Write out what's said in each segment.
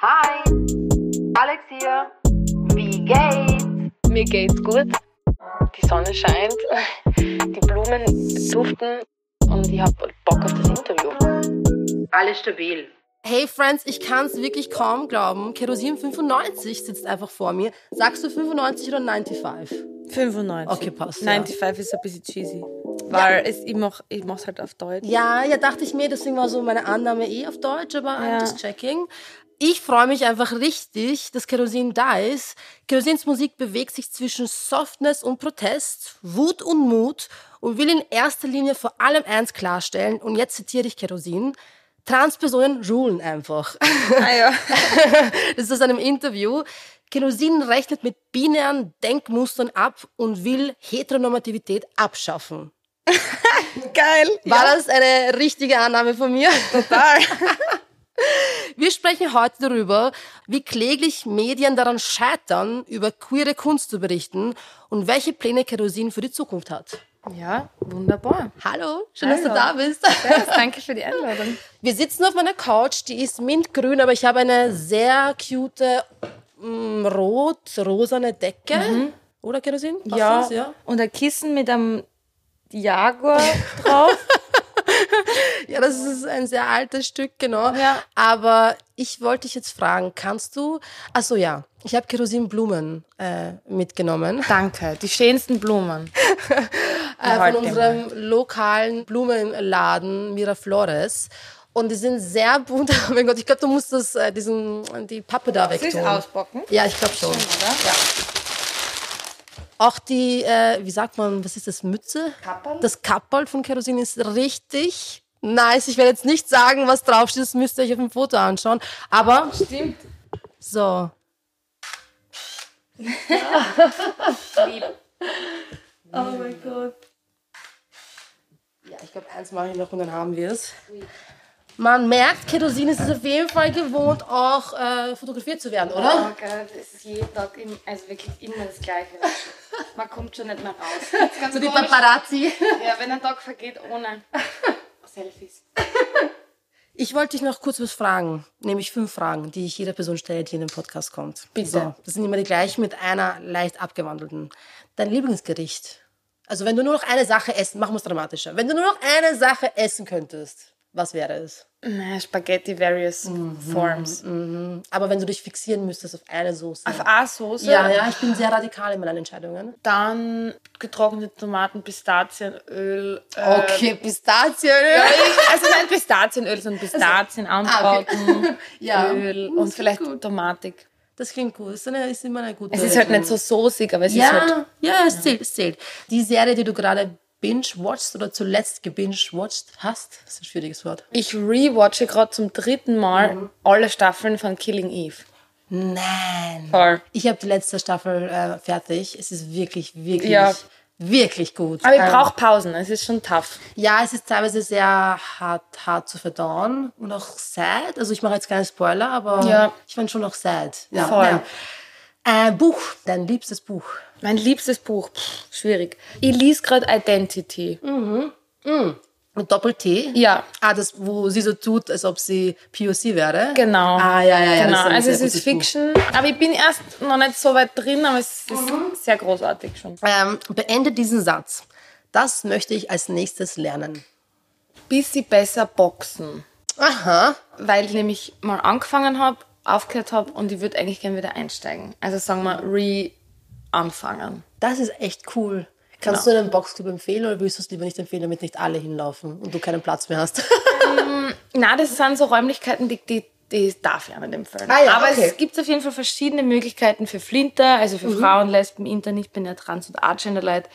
Hi, Alex hier. Wie geht's? Mir geht's gut. Die Sonne scheint, die Blumen duften und ich hab Bock auf das Interview. Alles stabil. Hey Friends, ich kann's wirklich kaum glauben. Kerosin 95 sitzt einfach vor mir. Sagst du 95 oder 95? 95. Okay, passt, ja. 95 ist ein bisschen cheesy. Weil es, ich mach ich mach's halt auf Deutsch. Ja, ja, dachte ich mir, deswegen war so meine Annahme eh auf Deutsch, aber I'm Ja. just checking. Ich freue mich einfach richtig, dass Kerosin da ist. Kerosins Musik bewegt sich zwischen Softness und Protest, Wut und Mut und will in erster Linie vor allem eins klarstellen. Und jetzt zitiere ich Kerosin. Transpersonen rulen einfach. Ah ja. Das ist aus einem Interview. Kerosin rechnet mit binären Denkmustern ab und will Heteronormativität abschaffen. Geil. War das eine richtige Annahme von mir? Total. Wir sprechen heute darüber, wie kläglich Medien daran scheitern, über queere Kunst zu berichten und welche Pläne Kerosin für die Zukunft hat. Ja, wunderbar. Hallo, schön, dass du Hallo. da bist. Yes, danke für die Einladung. Wir sitzen auf meiner Couch, die ist mintgrün, aber ich habe eine sehr cute mm, rot-rosane Decke. Oder Kerosin? Passt Ja, das? ja. und ein Kissen mit einem Jaguar drauf. Ja, das ist ein sehr altes Stück, genau. Ja. Aber ich wollte dich jetzt fragen, kannst du, ach so ja, ich habe Kerosinblumen äh, mitgenommen Danke, die schönsten Blumen. äh, von unserem lokalen Blumenladen Miraflores. Und die sind sehr bunt. Oh mein Gott, ich glaube, du musst das, äh, diesen, die Pappe da ich wegtun. ausbocken? Ja, ich glaube schon. Oder? Ja. Auch die, äh, wie sagt man, was ist das, Mütze? Kapperl? Das Kapperl von Kerosin ist richtig nice. Ich werde jetzt nicht sagen, was draufsteht, das müsst ihr euch auf dem Foto anschauen. Aber, Stimmt. so. Oh mein Gott. Ja, ich glaube, eins mache ich noch und dann haben wir es. Man merkt, Kerosin ist es auf jeden Fall gewohnt, auch äh, fotografiert zu werden, oder? Oh Gott, es ist jeden Tag, im, also wirklich immer das Gleiche. Man kommt schon nicht mehr raus. So die. Paparazzi. Ja, wenn ein Tag vergeht ohne Selfies. Ich wollte dich noch kurz was fragen, nämlich fünf Fragen, die ich jeder Person stelle, die in den Podcast kommt. Bitte. So, das sind immer die gleichen mit einer leicht abgewandelten. Dein Lieblingsgericht. Also wenn du nur noch eine Sache essen, machen wir es dramatischer. Wenn du nur noch eine Sache essen könntest, was wäre es? Spaghetti various forms. Aber wenn du dich fixieren müsstest auf eine Soße. Auf eine Soße. ja, ja, ich bin sehr radikal in meinen Entscheidungen. Dann getrocknete Tomaten, Pistazienöl. Äh, Okay, Pistazienöl. Ja, also nicht Pistazienöl, sondern Pistazien anbraten, Ja. Öl und vielleicht Tomatik. Das klingt gut. Das ist, immer eine gute Es ist halt nicht so soßig, aber es ist halt. Ja, ja, es zählt, es zählt. Die Serie, die du gerade binge-watchst oder zuletzt gebinge-watched hast, das ist ein schwieriges Wort. Ich rewatche gerade zum dritten Mal alle Staffeln von Killing Eve. Nein. Voll. Ich habe die letzte Staffel äh, fertig. Es ist wirklich, wirklich, Ja. wirklich gut. Aber ich Ähm, brauche Pausen, es ist schon tough. Ja, es ist teilweise sehr hart, hart zu verdauen und auch sad. Also ich mache jetzt keine Spoiler, aber Ja. ich fand schon auch sad. Ja, Voll. Ja. Äh, Buch, dein liebstes Buch. Mein liebstes Buch, pff, schwierig. Ich lese gerade Identity. Mit Doppel-T? Ja. Ah, das, wo sie so tut, als ob sie POC wäre? Genau. Ah, ja, ja, ja. Genau. Also es ist Fiction, aber ich bin erst noch nicht so weit drin, aber es ist sehr großartig schon. Buch. Ähm, beende diesen Satz. Das möchte ich als nächstes lernen. Bisschen besser boxen. Aha. weil ich nämlich mal angefangen habe, aufgehört habe und ich würde eigentlich gerne wieder einsteigen. Also sagen wir re-anfangen. Das ist echt cool. Kannst Genau. du einen Boxclub empfehlen oder willst du es lieber nicht empfehlen, damit nicht alle hinlaufen und du keinen Platz mehr hast? Na, das sind so Räumlichkeiten, die, die, die darf ich auch nicht empfehlen. Ah ja, Aber okay. es gibt auf jeden Fall verschiedene Möglichkeiten für Flinter, also für Frauen, Lesben, Inter, nicht binär, Trans und Agender Leute.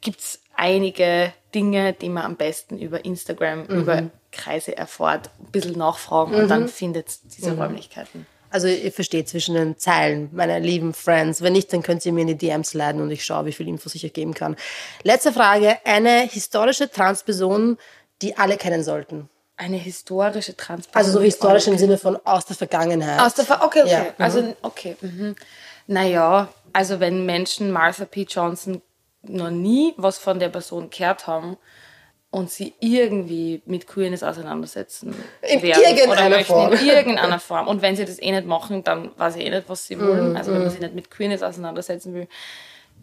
Gibt es einige Dinge, die man am besten über Instagram, über Kreise erfährt, ein bisschen nachfragen und dann findet diese Räumlichkeiten. Also ihr versteht zwischen den Zeilen, meine lieben Friends. Wenn nicht, dann könnt ihr mir in die DMs leiten und ich schaue, wie viel Infos ich euch geben kann. Letzte Frage. Eine historische Transperson, die alle kennen sollten. Eine historische Transparenz. Also so historisch im Sinne von aus der Vergangenheit. Aus der Ver okay, okay. Ja, mhm. Also, okay. Mhm. Naja, also wenn Menschen Martha P. Johnson noch nie was von der Person gehört haben, und sie irgendwie mit Queerness auseinandersetzen In werden irgendeiner oder möchten Form. in irgendeiner Form. Und wenn sie das eh nicht machen, dann weiß ich eh nicht, was sie Mhm, wollen. Also wenn man sich nicht mit Queerness auseinandersetzen will,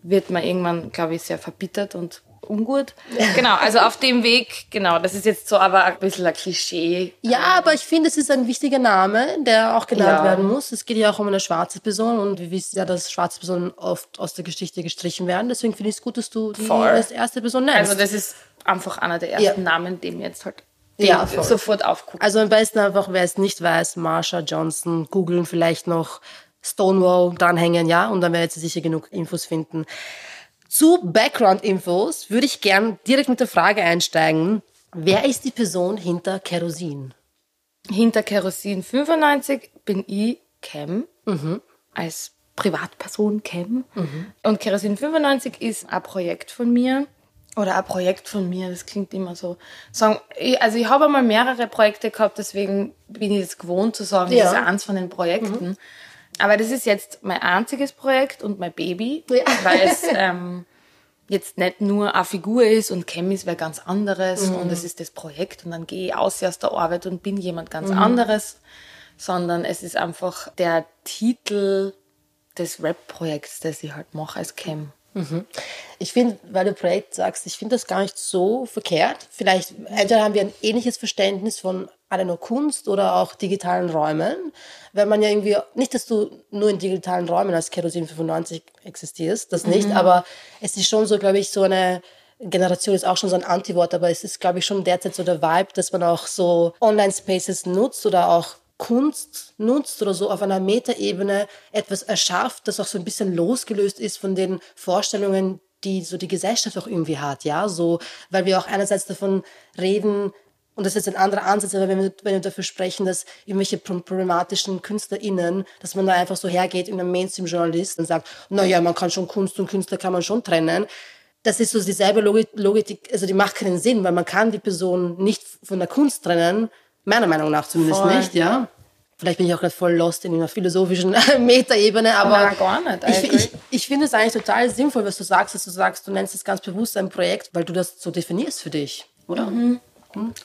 wird man irgendwann, glaube ich, sehr verbittert und ungut. Genau, also auf dem Weg, genau, das ist jetzt so aber ein bisschen ein Klischee. Ja, aber ich finde, es ist ein wichtiger Name, der auch genannt Ja. werden muss. Es geht ja auch um eine schwarze Person und wir wissen ja, dass schwarze Personen oft aus der Geschichte gestrichen werden. Deswegen finde ich es gut, dass du die Voll. als erste Person nennst. Also das ist einfach einer der ersten Ja. Namen, dem jetzt halt Ja, voll. sofort aufguckt. Also am besten einfach, wer es nicht weiß, Marsha Johnson, googeln vielleicht noch Stonewall dranhängen, ja, und dann werdet ihr sicher genug Infos finden. Zu Background-Infos würde ich gern direkt mit der Frage einsteigen. Wer ist die Person hinter Kerosin? Hinter Kerosin 95 bin ich Cam, als Privatperson Cam. Und Kerosin 95 ist ein Projekt von mir. Oder ein Projekt von mir, das klingt immer so. Sagen, also ich habe einmal mehrere Projekte gehabt, deswegen bin ich jetzt gewohnt zu sagen, Ja. das ist eins von den Projekten. Aber das ist jetzt mein einziges Projekt und mein Baby, Ja. weil es ähm, jetzt nicht nur eine Figur ist und Chem ist wer ganz anderes und es ist das Projekt und dann gehe ich aus aus der Arbeit und bin jemand ganz anderes, sondern es ist einfach der Titel des Rap-Projekts, das ich halt mache als Chem. Ich finde, weil du Projekt sagst, ich finde das gar nicht so verkehrt. Vielleicht, entweder haben wir ein ähnliches Verständnis von einer nur Kunst oder auch digitalen Räumen. Weil man ja irgendwie, nicht, dass du nur in digitalen Räumen als Kerosin 95 existierst, das nicht, aber es ist schon so, glaube ich, so eine Generation ist auch schon so ein Antiwort, aber es ist, glaube ich, schon derzeit so der Vibe, dass man auch so Online-Spaces nutzt oder auch Kunst nutzt oder so auf einer Metaebene etwas erschafft, das auch so ein bisschen losgelöst ist von den Vorstellungen, die so die Gesellschaft auch irgendwie hat, ja, so, weil wir auch einerseits davon reden, und das ist jetzt ein anderer Ansatz, aber wenn wir, wenn wir dafür sprechen, dass irgendwelche pro- problematischen KünstlerInnen, dass man da einfach so hergeht in einem Mainstream-Journalist und sagt, na ja, man kann schon Kunst und Künstler kann man schon trennen. Das ist so dieselbe Logik, Logik, also die macht keinen Sinn, weil man kann die Person nicht von der Kunst trennen, meiner Meinung nach zumindest Voll. nicht, ja. Vielleicht bin ich auch gerade voll lost in einer philosophischen Metaebene, aber Nein, gar nicht, ich, ich, ich finde es eigentlich total sinnvoll, was du sagst, dass du sagst, du nennst es ganz bewusst ein Projekt, weil du das so definierst für dich, oder?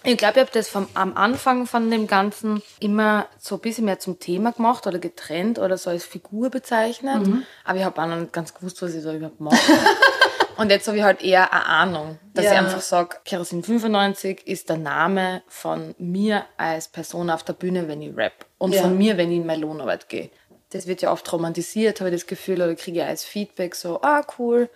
Ich glaube, ich habe das vom, am Anfang von dem Ganzen immer so ein bisschen mehr zum Thema gemacht oder getrennt oder so als Figur bezeichnet. Aber ich habe auch noch nicht ganz gewusst, was ich da überhaupt mache. Und jetzt habe ich halt eher eine Ahnung, dass Ja. ich einfach sage, Kerosin 95 ist der Name von mir als Person auf der Bühne, wenn ich rap. Und Ja. von mir, wenn ich in meine Lohnarbeit gehe. Das wird ja oft romantisiert, habe ich das Gefühl, oder kriege ich als Feedback so, ah cool,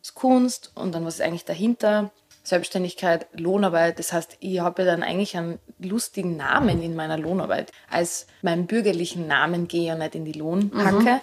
ist Kunst und dann was ist eigentlich dahinter? Selbstständigkeit, Lohnarbeit. Das heißt, ich habe ja dann eigentlich einen lustigen Namen in meiner Lohnarbeit. Als meinen bürgerlichen Namen gehe ich ja nicht in die Lohnhacke.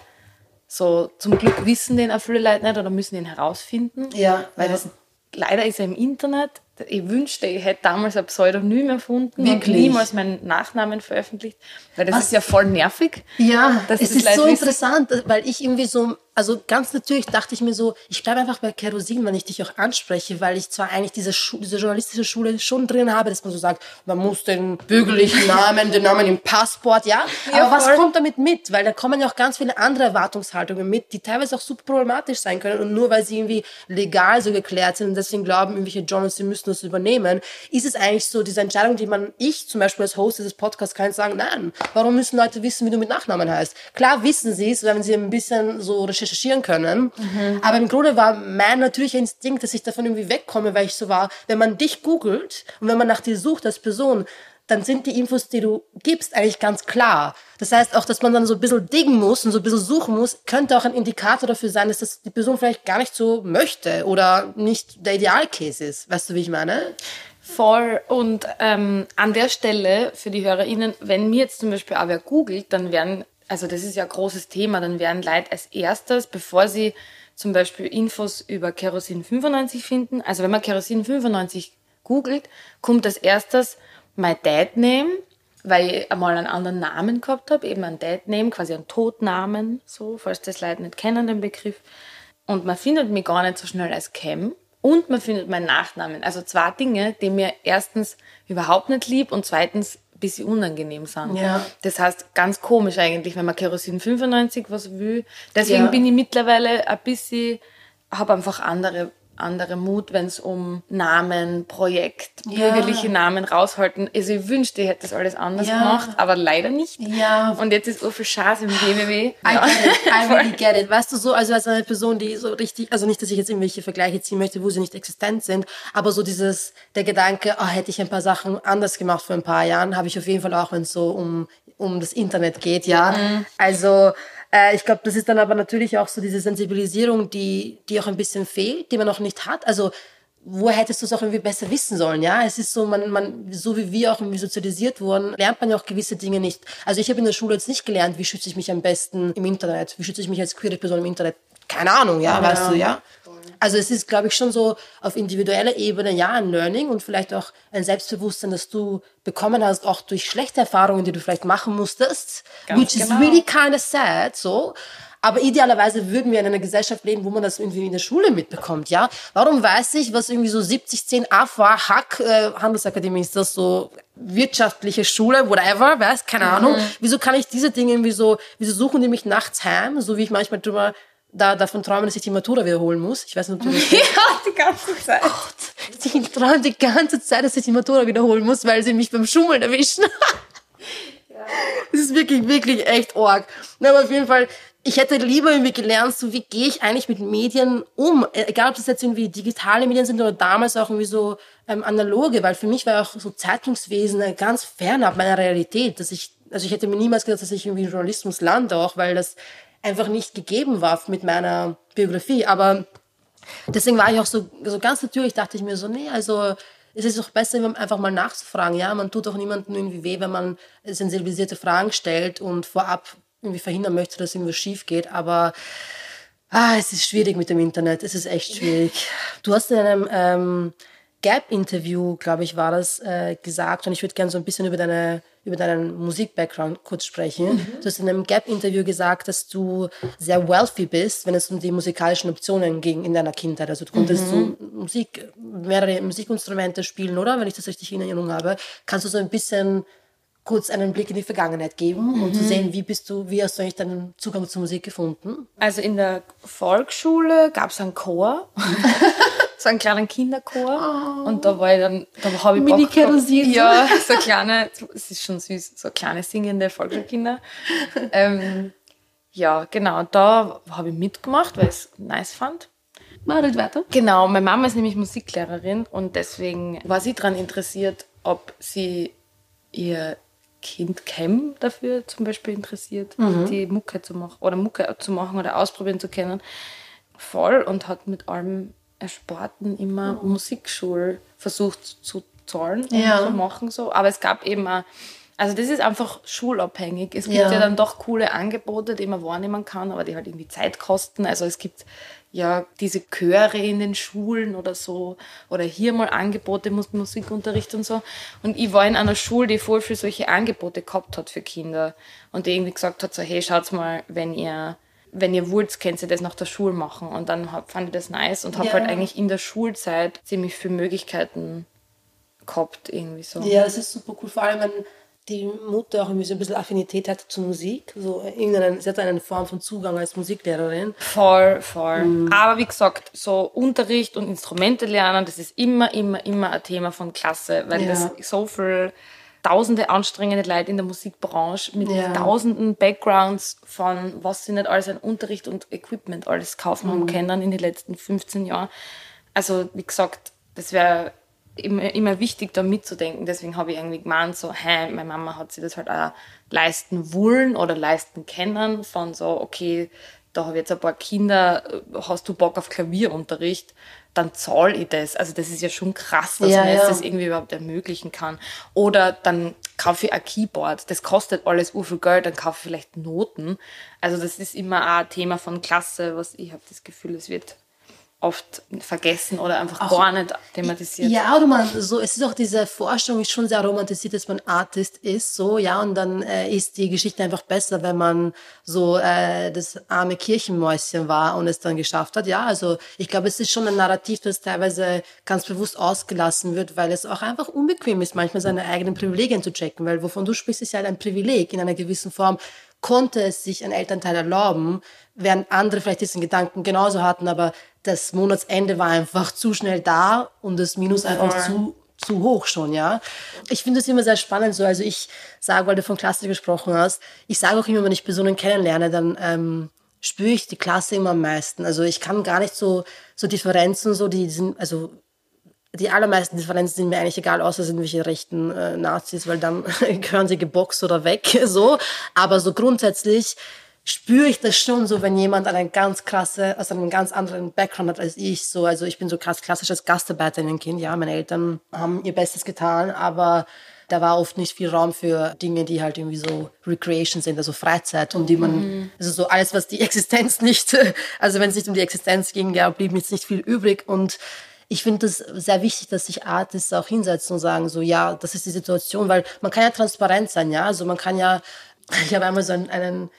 So, zum Glück wissen den auch viele Leute nicht oder müssen ihn herausfinden. Ja, Weil ja. das leider ist er im Internet. Ich wünschte, ich hätte damals ein Pseudonym erfunden Wirklich? und niemals meinen Nachnamen veröffentlicht. Weil das Was? ist ja voll nervig. Ja, dass es das ist Leute so interessant, weil ich irgendwie so, also ganz natürlich dachte ich mir so, ich bleibe einfach bei Kerosin, wenn ich dich auch anspreche, weil ich zwar eigentlich diese, Schu diese journalistische Schule schon drin habe, dass man so sagt, man muss den bürgerlichen Namen, den Namen im Passport, ja. Ja, Aber was voll. kommt damit mit? Weil da kommen ja auch ganz viele andere Erwartungshaltungen mit, die teilweise auch super problematisch sein können und nur weil sie irgendwie legal so geklärt sind und deswegen glauben, irgendwelche Journals, sie müssen das übernehmen, ist es eigentlich so diese Entscheidung, die man, ich zum Beispiel als Host dieses Podcasts kann sagen, nein, warum müssen Leute wissen, wie du mit Nachnamen heißt? Klar wissen sie es, wenn sie ein bisschen so recherchieren können, aber im Grunde war mein natürlicher Instinkt, dass ich davon irgendwie wegkomme, weil ich so war, wenn man dich googelt und wenn man nach dir sucht als Person, dann sind die Infos, die du gibst, eigentlich ganz klar. Das heißt auch, dass man dann so ein bisschen diggen muss und so ein bisschen suchen muss, könnte auch ein Indikator dafür sein, dass das die Person vielleicht gar nicht so möchte oder nicht der Idealcase ist. Weißt du, wie ich meine? Voll. Und ähm, an der Stelle für die HörerInnen, wenn mir jetzt zum Beispiel wer googelt, dann werden, also das ist ja ein großes Thema, dann werden Leute als erstes, bevor sie zum Beispiel Infos über Kerosin 95 finden, also wenn man Kerosin 95 googelt, kommt als erstes mein Dad Name, weil ich einmal einen anderen Namen gehabt habe, eben einen Dad Name, quasi einen Todnamen, so, falls das Leute nicht kennen, den Begriff. Und man findet mich gar nicht so schnell als Cam. Und man findet meinen Nachnamen. Also zwei Dinge, die mir erstens überhaupt nicht lieb und zweitens ein bisschen unangenehm sind. Ja. Das heißt, ganz komisch eigentlich, wenn man Kerosin 95 was will. Deswegen Ja. bin ich mittlerweile ein bisschen, habe einfach andere anderer Mut, wenn es um Namen, Projekt, bürgerliche Namen raushalten. Also ich wünschte, ich hätte das alles anders Ja. gemacht, aber leider nicht. Ja. Und jetzt ist Urfe Schaas im WWW. I get it, I really get it. Weißt du, so, also als eine Person, die so richtig, also nicht, dass ich jetzt irgendwelche Vergleiche ziehen möchte, wo sie nicht existent sind, aber so dieses, der Gedanke, oh, hätte ich ein paar Sachen anders gemacht vor ein paar Jahren, habe ich auf jeden Fall auch, wenn es so um, um das Internet geht, ja. Also, äh, ich glaube, das ist dann aber natürlich auch so diese Sensibilisierung, die, die auch ein bisschen fehlt, die man noch nicht hat. Also, woher hättest du es auch irgendwie besser wissen sollen, ja? Es ist so, man, man, so wie wir auch irgendwie sozialisiert wurden, lernt man ja auch gewisse Dinge nicht. Also ich habe in der Schule jetzt nicht gelernt, wie schütze ich mich am besten im Internet, wie schütze ich mich als queere Person im Internet. Keine Ahnung, ja, weißt du, ja? Also es ist, glaube ich, schon so auf individueller Ebene, ja, ein Learning und vielleicht auch ein Selbstbewusstsein, das du bekommen hast, auch durch schlechte Erfahrungen, die du vielleicht machen musstest, which is genau. really kind of sad, so. Aber idealerweise würden wir in einer Gesellschaft leben, wo man das irgendwie in der Schule mitbekommt, ja? Warum weiß ich, was irgendwie so 70, 10 AFA, Hack, äh, Handelsakademie ist das so, wirtschaftliche Schule, whatever, weiß, keine Ahnung. Wieso kann ich diese Dinge irgendwie so, wieso suchen die mich nachts heim, so wie ich manchmal drüber, da, davon träume, dass ich die Matura wiederholen muss. Ich weiß nicht, ob du das Ja, die ganze Zeit. ich träume die ganze Zeit, dass ich die Matura wiederholen muss, weil sie mich beim Schummeln erwischen. Das ist wirklich, wirklich echt arg. Na, aber auf jeden Fall, ich hätte lieber irgendwie gelernt, so wie gehe ich eigentlich mit Medien um. Äh, Egal, ob das jetzt irgendwie digitale Medien sind oder damals auch irgendwie so ähm, analoge, weil für mich war auch so Zeitungswesen äh, ganz fernab meiner Realität. Dass ich, also ich hätte mir niemals gedacht, dass ich irgendwie Journalismus lande, auch weil das einfach nicht gegeben war mit meiner Biografie. Aber deswegen war ich auch so, so ganz natürlich, dachte ich mir so, nee, also es ist doch besser, einfach mal nachzufragen. Ja, man tut doch niemandem irgendwie weh, wenn man sensibilisierte Fragen stellt und vorab irgendwie verhindern möchte, dass irgendwas schief geht. Aber ah, es ist schwierig mit dem Internet. Es ist echt schwierig. Du hast in einem ähm, Gap-Interview, glaube ich, war das, äh, gesagt, und ich würde gerne so ein bisschen über deine über deinen Musik-Background kurz sprechen. Du hast in einem Gap-Interview gesagt, dass du sehr wealthy bist, wenn es um die musikalischen Optionen ging in deiner Kindheit. Also du konntest so Musik, mehrere Musikinstrumente spielen, oder? Wenn ich das richtig in Erinnerung habe. Kannst du so ein bisschen kurz einen Blick in die Vergangenheit geben, um zu sehen, wie bist du, wie hast du eigentlich deinen Zugang zur Musik gefunden? Also in der Volksschule gab es einen Chor. so einen kleinen Kinderchor. Und da war ich dann, da habe ich Mini Bock Kerosin. Ja, so kleine, es ist schon süß, so kleine singende Volksschulkinder. ähm, ja, genau, da habe ich mitgemacht, weil ich es nice fand. Mal weiter. Genau, meine Mama ist nämlich Musiklehrerin und deswegen war sie daran interessiert, ob sie ihr Kind Cam dafür zum Beispiel interessiert, die Mucke zu machen oder Mucke zu machen oder ausprobieren zu können. Voll und hat mit allem Ersparten immer Musikschul versucht zu zahlen und Ja. zu machen so. Aber es gab eben auch, also das ist einfach schulabhängig. Es gibt Ja. ja. dann doch coole Angebote, die man wahrnehmen kann, aber die halt irgendwie Zeit kosten. Also es gibt ja diese Chöre in den Schulen oder so oder hier mal Angebote, Mus- Musikunterricht und so. Und ich war in einer Schule, die voll für solche Angebote gehabt hat für Kinder und die irgendwie gesagt hat so, hey, schaut mal, wenn ihr wenn ihr wollt, könnt ihr das nach der Schule machen. Und dann hab, fand ich das nice und habe Ja. halt eigentlich in der Schulzeit ziemlich viele Möglichkeiten gehabt, irgendwie so. Ja, das ist super cool. Vor allem, wenn die Mutter auch irgendwie so ein bisschen Affinität hat zur Musik. So irgendeine, sie hat eine Form von Zugang als Musiklehrerin. Voll, voll. Mhm. Aber wie gesagt, so Unterricht und Instrumente lernen, das ist immer, immer, immer ein Thema von Klasse, weil Ja. das so viel tausende anstrengende Leute in der Musikbranche mit Ja. tausenden Backgrounds von was sie nicht alles an Unterricht und Equipment alles kaufen Mhm. haben können in den letzten 15 Jahren. Also wie gesagt, das wäre immer, immer wichtig, da mitzudenken. Deswegen habe ich irgendwie gemeint, so, hä, meine Mama hat sich das halt auch leisten wollen oder leisten können, von so, okay, da habe ich jetzt ein paar Kinder, hast du Bock auf Klavierunterricht, dann zahle ich das. Also das ist ja schon krass, dass Ja, man ja. das irgendwie überhaupt ermöglichen kann. Oder dann kaufe ich ein Keyboard, das kostet alles ur viel Geld, dann kaufe ich vielleicht Noten. Also das ist immer auch ein Thema von Klasse, was ich habe das Gefühl, es wird oft vergessen oder einfach gar nicht thematisiert. Ja, oder man, so, es ist auch diese Vorstellung, ist schon sehr romantisiert, dass man Artist ist, so, ja, und dann äh, ist die Geschichte einfach besser, wenn man so äh, das arme Kirchenmäuschen war und es dann geschafft hat. Ja, also ich glaube, es ist schon ein Narrativ, das teilweise ganz bewusst ausgelassen wird, weil es auch einfach unbequem ist, manchmal seine eigenen Privilegien zu checken, weil wovon du sprichst, ist ja halt ein Privileg in einer gewissen Form. Konnte es sich ein Elternteil erlauben, während andere vielleicht diesen Gedanken genauso hatten, aber das Monatsende war einfach zu schnell da und das Minus einfach zu, zu hoch schon, ja. Ich finde es immer sehr spannend so. Also ich sage, weil du von Klasse gesprochen hast, ich sage auch immer, wenn ich Personen kennenlerne, dann ähm, spüre ich die Klasse immer am meisten. Also ich kann gar nicht so, so Differenzen, so die sind, also die allermeisten Differenzen sind mir eigentlich egal, außer sind welche rechten äh, Nazis, weil dann gehören sie geboxt oder weg, so. Aber so grundsätzlich spüre ich das schon so, wenn jemand eine ganz krasse, also einen ganz anderen Background hat als ich. So, also ich bin so krass klassisches Gastarbeiterinenkind. Ja, meine Eltern haben ihr Bestes getan, aber da war oft nicht viel Raum für Dinge, die halt irgendwie so Recreation sind, also Freizeit, um die man, also so alles, was die Existenz nicht, also wenn es nicht um die Existenz ging, ja, blieb jetzt nicht viel übrig und ich finde es sehr wichtig, dass sich Artists auch hinsetzen und sagen, so, ja, das ist die Situation, weil man kann ja transparent sein, ja, also man kann ja, ich habe einmal so einen, einen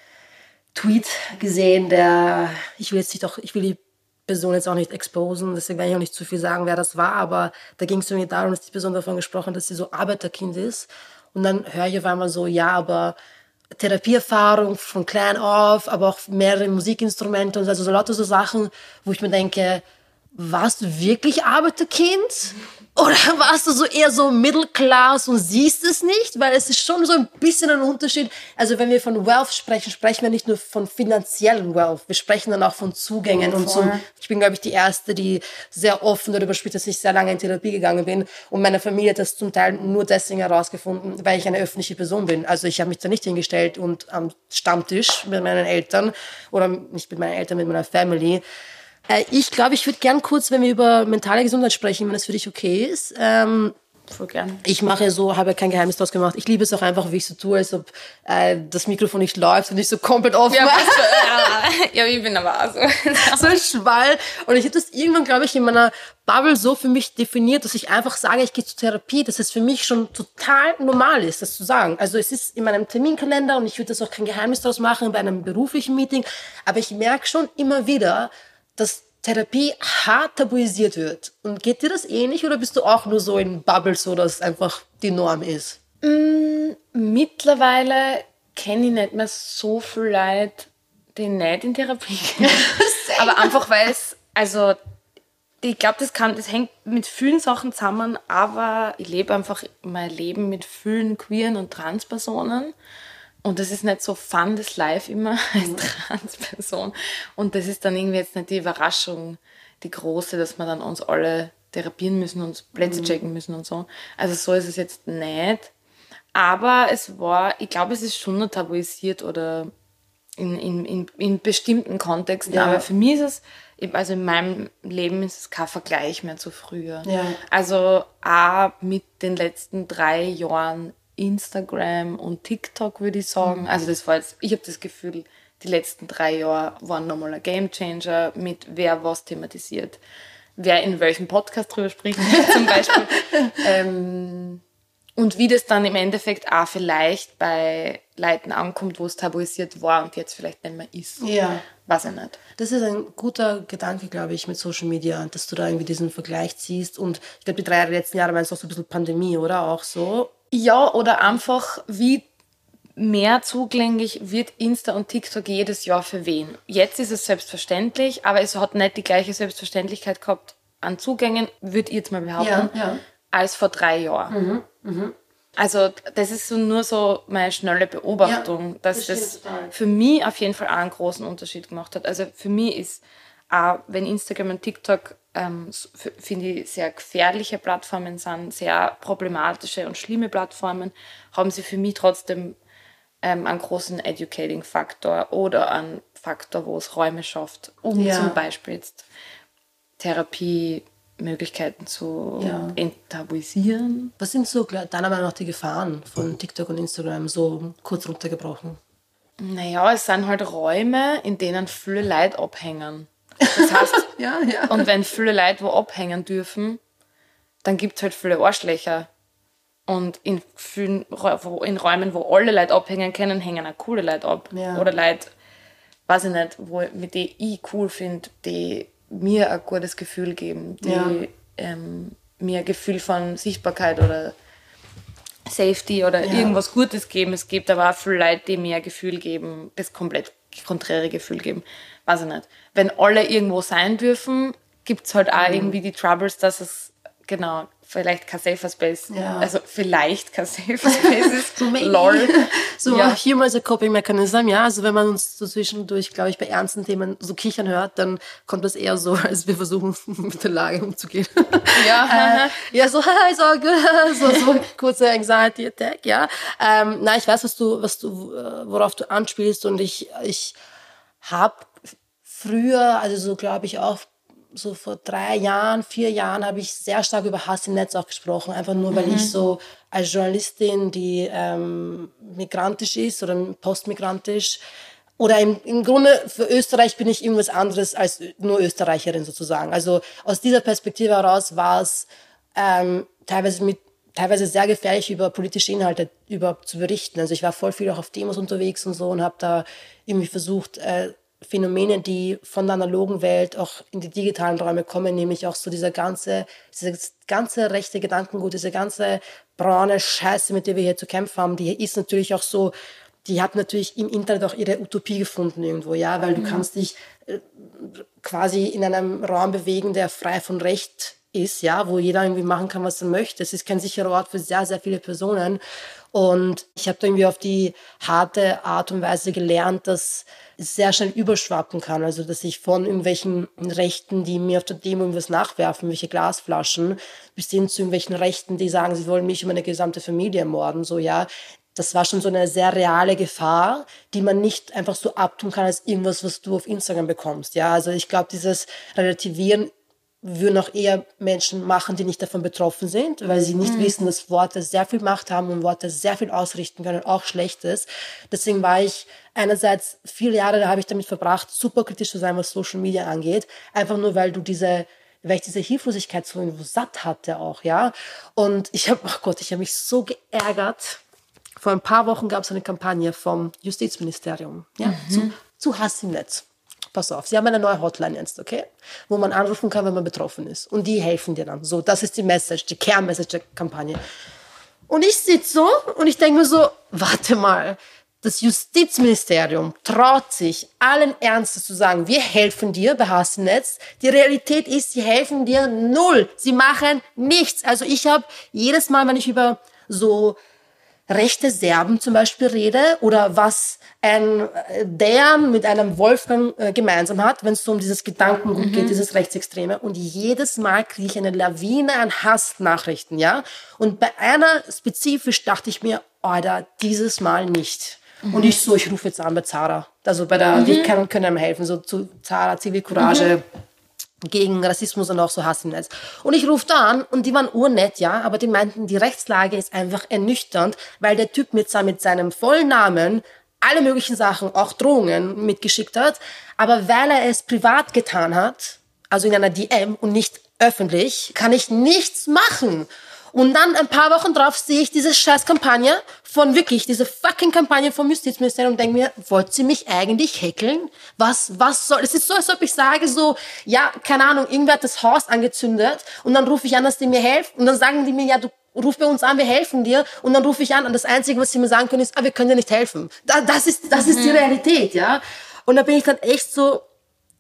Tweet gesehen, der, ich will jetzt nicht auch, ich will die Person jetzt auch nicht exposen, deswegen werde ich auch nicht zu viel sagen, wer das war, aber da ging es irgendwie darum, dass die Person davon gesprochen, dass sie so Arbeiterkind ist. Und dann höre ich auf einmal so, ja, aber Therapieerfahrung von klein auf, aber auch mehrere Musikinstrumente und so, also so lauter so Sachen, wo ich mir denke, warst du wirklich Arbeiterkind? Oder warst du so eher so Middle Class und siehst es nicht? Weil es ist schon so ein bisschen ein Unterschied. Also wenn wir von Wealth sprechen, sprechen wir nicht nur von finanziellen Wealth. Wir sprechen dann auch von Zugängen. und so. Ich bin, glaube ich, die Erste, die sehr offen darüber spricht, dass ich sehr lange in Therapie gegangen bin. Und meine Familie hat das zum Teil nur deswegen herausgefunden, weil ich eine öffentliche Person bin. Also ich habe mich da nicht hingestellt und am Stammtisch mit meinen Eltern oder nicht mit meinen Eltern, mit meiner Family ich glaube, ich würde gern kurz, wenn wir über mentale Gesundheit sprechen, wenn das für dich okay ist. Ähm, Voll gern. ich mache so, habe kein Geheimnis draus gemacht. Ich liebe es auch einfach, wie ich so tue, als ob äh, das Mikrofon nicht läuft und ich so komplett offen Ja, du, ja, ja, ich bin aber auch so. so ein Schwall. Und ich habe das irgendwann, glaube ich, in meiner Bubble so für mich definiert, dass ich einfach sage, ich gehe zur Therapie, dass es für mich schon total normal ist, das zu sagen. Also es ist in meinem Terminkalender und ich würde das auch kein Geheimnis draus machen bei einem beruflichen Meeting. Aber ich merke schon immer wieder, dass Therapie hart tabuisiert wird. Und geht dir das ähnlich oder bist du auch nur so in Bubbles, so dass es einfach die Norm ist? Mittlerweile kenne ich nicht mehr so viel Leute, die nicht in Therapie gehen. Aber einfach weil es, also ich glaube, das kann, das hängt mit vielen Sachen zusammen, aber ich lebe einfach mein Leben mit vielen queeren und Transpersonen. Und das ist nicht so fun, das live immer als Transperson. Und das ist dann irgendwie jetzt nicht die Überraschung, die große, dass wir dann uns alle therapieren müssen und Plätze checken müssen und so. Also so ist es jetzt nicht. Aber es war, ich glaube, es ist schon noch tabuisiert oder in, in, in, in bestimmten Kontexten. Ja. Aber für mich ist es, also in meinem Leben ist es kein Vergleich mehr zu früher. Ja. Also auch mit den letzten drei Jahren Instagram und TikTok, würde ich sagen. Also das war jetzt, ich habe das Gefühl, die letzten drei Jahre waren nochmal ein Gamechanger mit wer was thematisiert, wer in welchem Podcast drüber spricht, zum Beispiel. ähm, und wie das dann im Endeffekt auch vielleicht bei Leuten ankommt, wo es tabuisiert war und jetzt vielleicht nicht mehr ist. Ja. Weiß ich nicht. Das ist ein guter Gedanke, glaube ich, mit Social Media, dass du da irgendwie diesen Vergleich ziehst. Und ich glaube, die drei letzten Jahre waren es auch so ein bisschen Pandemie, oder? Auch so. Ja, oder einfach, wie mehr zugänglich wird Insta und TikTok jedes Jahr für wen. Jetzt ist es selbstverständlich, aber es hat nicht die gleiche Selbstverständlichkeit gehabt an Zugängen, würde ich jetzt mal behaupten, Ja, ja. als vor drei Jahren. Also das ist so nur so meine schnelle Beobachtung, Ja, dass das total. für mich auf jeden Fall auch einen großen Unterschied gemacht hat. Also für mich ist auch, wenn Instagram und TikTok ähm, finde ich sehr gefährliche Plattformen sind, sehr problematische und schlimme Plattformen, haben sie für mich trotzdem ähm, einen großen Educating-Faktor oder einen Faktor, wo es Räume schafft, um Ja. zum Beispiel jetzt Therapiemöglichkeiten zu Ja. enttabuisieren. Was sind so deiner Meinung nach die Gefahren von TikTok und Instagram, so kurz runtergebrochen? Naja, es sind halt Räume, in denen viele Leute abhängen. Das heißt, Ja, ja. und wenn viele Leute wo abhängen dürfen, dann gibt es halt viele Arschlöcher. Und in, vielen, in Räumen, wo alle Leute abhängen können, hängen auch coole Leute ab. Ja. Oder Leute, weiß ich nicht, wo, mit denen ich cool finde, die mir ein gutes Gefühl geben, die Ja. ähm, mir ein Gefühl von Sichtbarkeit oder Safety oder irgendwas Gutes geben. Es gibt aber auch viele Leute, die mir ein Gefühl geben, das komplett konträre Gefühl geben. Weiß ich nicht. Wenn alle irgendwo sein dürfen, gibt's halt auch irgendwie die Troubles, dass es, genau, vielleicht kein Safer Space, Ja. also vielleicht kein Safer Space ist. So. Lol. So Ja. Humor is a coping mechanism, ja. Also wenn man uns so zwischendurch, glaube ich, bei ernsten Themen so kichern hört, dann kommt das eher so, als wir versuchen, mit der Lage umzugehen. Ja, äh, ja, so, hi, so so, so kurze Anxiety Attack, ja. Ähm, na, ich weiß, was du, was du, äh, worauf du anspielst und ich, ich habe früher, also so glaube ich auch so vor drei Jahren, vier Jahren habe ich sehr stark über Hass im Netz auch gesprochen, einfach nur, weil ich so als Journalistin, die ähm, migrantisch ist oder postmigrantisch, oder im, im Grunde für Österreich bin ich irgendwas anderes als nur Österreicherin sozusagen. Also aus dieser Perspektive heraus war es ähm, teilweise mit teilweise sehr gefährlich über politische Inhalte überhaupt zu berichten. Also ich war voll viel auch auf Demos unterwegs und so und habe da irgendwie versucht, äh, Phänomene, die von der analogen Welt auch in die digitalen Räume kommen, nämlich auch so dieser ganze, dieses ganze rechte Gedankengut, diese ganze braune Scheiße, mit der wir hier zu kämpfen haben, die ist natürlich auch so, die hat natürlich im Internet auch ihre Utopie gefunden irgendwo, ja, weil du kannst dich äh, quasi in einem Raum bewegen, der frei von Recht ist, ja, wo jeder irgendwie machen kann, was er möchte. Es ist kein sicherer Ort für sehr, sehr viele Personen. Und ich habe da irgendwie auf die harte Art und Weise gelernt, dass es sehr schnell überschwappen kann. Also, dass ich von irgendwelchen Rechten, die mir auf der Demo irgendwas nachwerfen, welche Glasflaschen, bis hin zu irgendwelchen Rechten, die sagen, sie wollen mich und meine gesamte Familie ermorden, so, ja. Das war schon so eine sehr reale Gefahr, die man nicht einfach so abtun kann als irgendwas, was du auf Instagram bekommst, ja. Also, ich glaube, dieses Relativieren würden auch eher Menschen machen, die nicht davon betroffen sind, weil sie nicht wissen, dass Worte sehr viel Macht haben und Worte sehr viel ausrichten können, auch Schlechtes. Deswegen war ich einerseits viele Jahre, da habe ich damit verbracht, super kritisch zu sein, was Social Media angeht. Einfach nur, weil du diese weil ich diese Hilflosigkeit so irgendwo satt hatte auch, ja. Und ich habe, ach Gott, ich habe mich so geärgert. Vor ein paar Wochen gab es eine Kampagne vom Justizministerium, ja, zu, zu Hass im Netz. Pass auf, sie haben eine neue Hotline jetzt, okay? Wo man anrufen kann, wenn man betroffen ist. Und die helfen dir dann. So, das ist die Message, die Kernmessage der Kampagne. Und ich sitze so und ich denke mir so, warte mal, das Justizministerium traut sich allen Ernstes zu sagen, wir helfen dir bei Hassnetz. Die Realität ist, sie helfen dir null. Sie machen nichts. Also ich habe jedes Mal, wenn ich über so rechte Serben zum Beispiel rede oder was ein äh, Dejan mit einem Wolfgang äh, gemeinsam hat, wenn es so um dieses Gedankengut geht, dieses Rechtsextreme. Und jedes Mal kriege ich eine Lawine an Hassnachrichten, ja. Und bei einer spezifisch dachte ich mir, Alter, dieses Mal nicht. Und ich so, ich rufe jetzt an bei Zara. Also bei der, die kann, können einem helfen, so zu Zara, Zivilcourage gegen Rassismus und auch so Hass im Netz. Und ich rufe da an und die waren urnett, ja, aber die meinten, die Rechtslage ist einfach ernüchternd, weil der Typ mit, mit seinem vollen Namen alle möglichen Sachen, auch Drohungen mitgeschickt hat, aber weil er es privat getan hat, also in einer DM und nicht öffentlich, kann ich nichts machen. Und dann ein paar Wochen drauf sehe ich diese scheiß Kampagne von wirklich, diese fucking Kampagne vom Justizministerium und denke mir, wollt ihr mich eigentlich hackeln? Was, was soll, es ist so, als ob ich sage so, ja, keine Ahnung, irgendwer hat das Haus angezündet und dann rufe ich an, dass die mir helfen und dann sagen die mir, ja, du ruf bei uns an, wir helfen dir und dann rufe ich an und das Einzige, was sie mir sagen können, ist, ah, wir können dir nicht helfen. Da, das ist, das ist die Realität, ja. Und da bin ich dann echt so,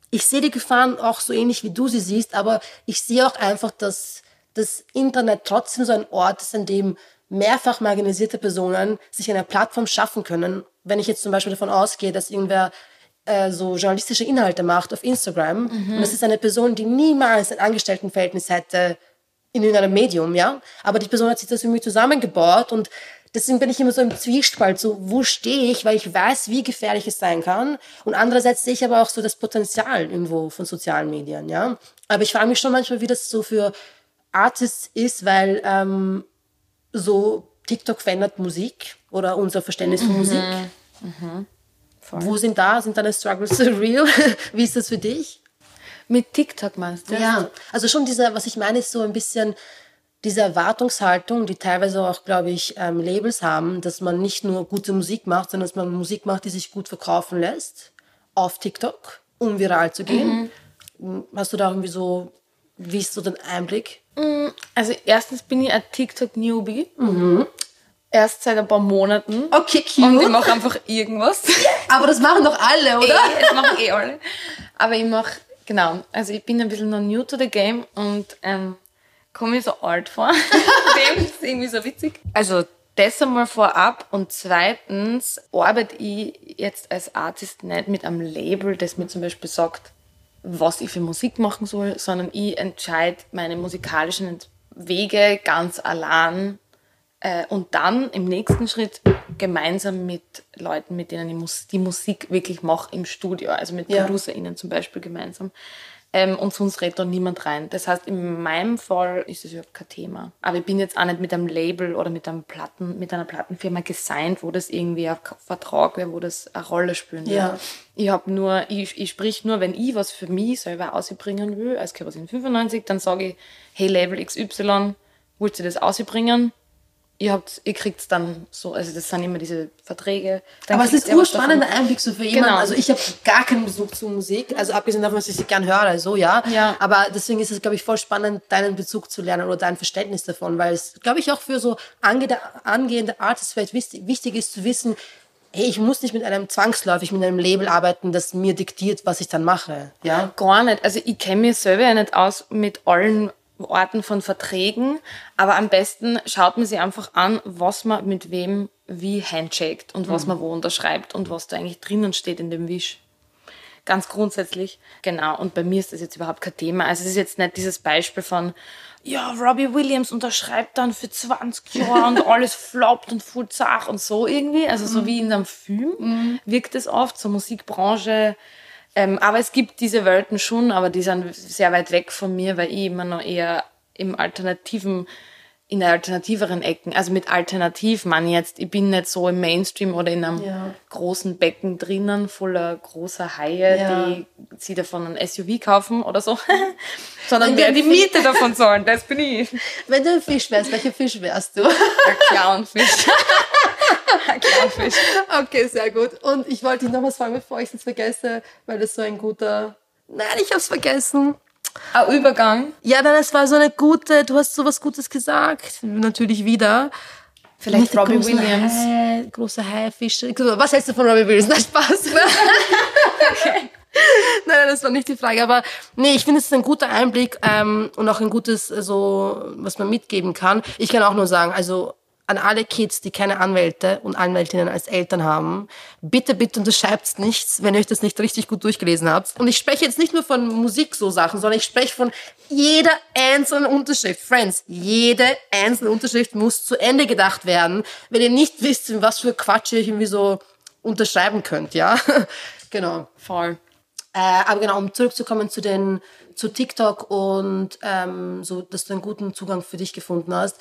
ich sehe die Gefahren auch so ähnlich wie du sie siehst, aber ich sehe auch einfach, dass das Internet trotzdem so ein Ort ist, an dem mehrfach marginalisierte Personen sich eine Plattform schaffen können. Wenn ich jetzt zum Beispiel davon ausgehe, dass irgendwer äh, so journalistische Inhalte macht auf Instagram und das ist eine Person, die niemals ein Angestelltenverhältnis hätte in irgendeinem Medium, ja, aber die Person hat sich das irgendwie zusammengebaut und Deswegen bin ich immer so im Zwiespalt, so wo stehe ich, weil ich weiß, wie gefährlich es sein kann. Und andererseits sehe ich aber auch so das Potenzial irgendwo von sozialen Medien, ja. Aber ich frage mich schon manchmal, wie das so für Artists ist, weil ähm, so TikTok verändert Musik oder unser Verständnis von Musik. Wo sind da, sind deine Struggles real? wie ist das für dich? Mit TikTok meinst du? Ja, also schon dieser, was ich meine, ist so ein bisschen diese Erwartungshaltung, die teilweise auch, glaube ich, ähm, Labels haben, dass man nicht nur gute Musik macht, sondern dass man Musik macht, die sich gut verkaufen lässt auf TikTok, um viral zu gehen. Hast du da irgendwie so, wie ist so dein Einblick? Also erstens bin ich ein TikTok-Newbie. Erst seit ein paar Monaten. Okay, Und ich cute. mache einfach irgendwas. Aber das machen doch alle, oder? Eh, das machen eh alle. Aber ich mache, genau, also ich bin ein bisschen noch new to the game und ähm, komme mir so alt vor. Dem ist irgendwie so witzig. Also das einmal vorab und zweitens arbeite ich jetzt als Artist nicht mit einem Label, das mir zum Beispiel sagt, was ich für Musik machen soll, sondern ich entscheide meine musikalischen Wege ganz allein äh, und dann im nächsten Schritt gemeinsam mit Leuten, mit denen ich Mus die Musik wirklich mache im Studio, also mit Ja. ProducerInnen zum Beispiel gemeinsam. Ähm, und sonst redet da niemand rein. Das heißt, in meinem Fall ist es überhaupt kein Thema. Aber ich bin jetzt auch nicht mit einem Label oder mit, einem Platten, mit einer Plattenfirma gesigned, wo das irgendwie ein Vertrag wäre, wo das eine Rolle spielen wird. Ja. Ich habe nur, ich, ich sprich nur, wenn ich was für mich selber ausbringen will, als Kerosin 95, dann sage ich, hey Label XY, willst du das ausbringen? Ihr habt, ihr kriegt's dann so, also das sind immer diese Verträge. Dann Aber es kriegt ist was urspannender. Einblick so für jemanden. Genau. Also ich habe gar keinen Bezug zu Musik, also abgesehen davon, dass ich sie gern höre, also ja. Ja. Aber deswegen ist es, glaube ich, voll spannend, deinen Bezug zu lernen oder dein Verständnis davon, weil es, glaube ich, auch für so angehende, angehende Artists vielleicht wichtig, wichtig ist zu wissen, hey, ich muss nicht mit einem zwangsläufig mit einem Label arbeiten, das mir diktiert, was ich dann mache. Ja. Gar nicht. Also ich kenne mich selber ja nicht aus mit allen Arten von Verträgen, aber am besten schaut man sich einfach an, was man mit wem wie handshakt und was man wo unterschreibt und was da eigentlich drinnen steht in dem Wisch. Ganz grundsätzlich. Genau. Und bei mir ist das jetzt überhaupt kein Thema. Also es ist jetzt nicht dieses Beispiel von, ja, Robbie Williams unterschreibt dann für 20 Jahre und alles floppt und voll zach und so irgendwie. Also so wie in einem Film wirkt es oft, so Musikbranche. Ähm, aber es gibt diese Welten schon, aber die sind sehr weit weg von mir, weil ich immer noch eher im alternativen, in alternativeren Ecken, also mit alternativ man jetzt, ich bin nicht so im Mainstream oder in einem Ja. großen Becken drinnen, voller großer Haie, Ja. die sie davon ein SUV kaufen oder so, sondern wer die Miete davon zahlen, das bin ich. Wenn du ein Fisch wärst, welcher Fisch wärst du? Ein Clownfisch. Ein Clownfisch. okay, sehr gut. Und ich wollte dich noch was fragen, bevor ich es vergesse, weil das so ein guter... Nein, ich hab's vergessen. Ein Übergang. Ja, dann es war so eine gute, du hast so was Gutes gesagt. Natürlich wieder. Vielleicht Nicht Robbie großen Williams. Hai, große Haifische. Was hältst du von Robbie Williams? Nein, Spaß. Nein, nein, das war nicht die Frage. Aber nee, ich finde, es ist ein guter Einblick ähm, und auch ein gutes, äh, so, was man mitgeben kann. Ich kann auch nur sagen, also an alle Kids, die keine Anwälte und Anwältinnen als Eltern haben, bitte, bitte unterschreibt nichts, wenn ihr euch das nicht richtig gut durchgelesen habt. Und ich spreche jetzt nicht nur von Musik so Sachen, sondern ich spreche von jeder einzelnen Unterschrift. Friends, jede einzelne Unterschrift muss zu Ende gedacht werden, wenn ihr nicht wisst, was für Quatsch ihr irgendwie so unterschreiben könnt, ja? genau. Voll. Äh, aber genau, um zurückzukommen zu den zu TikTok und ähm, so, dass du einen guten Zugang für dich gefunden hast.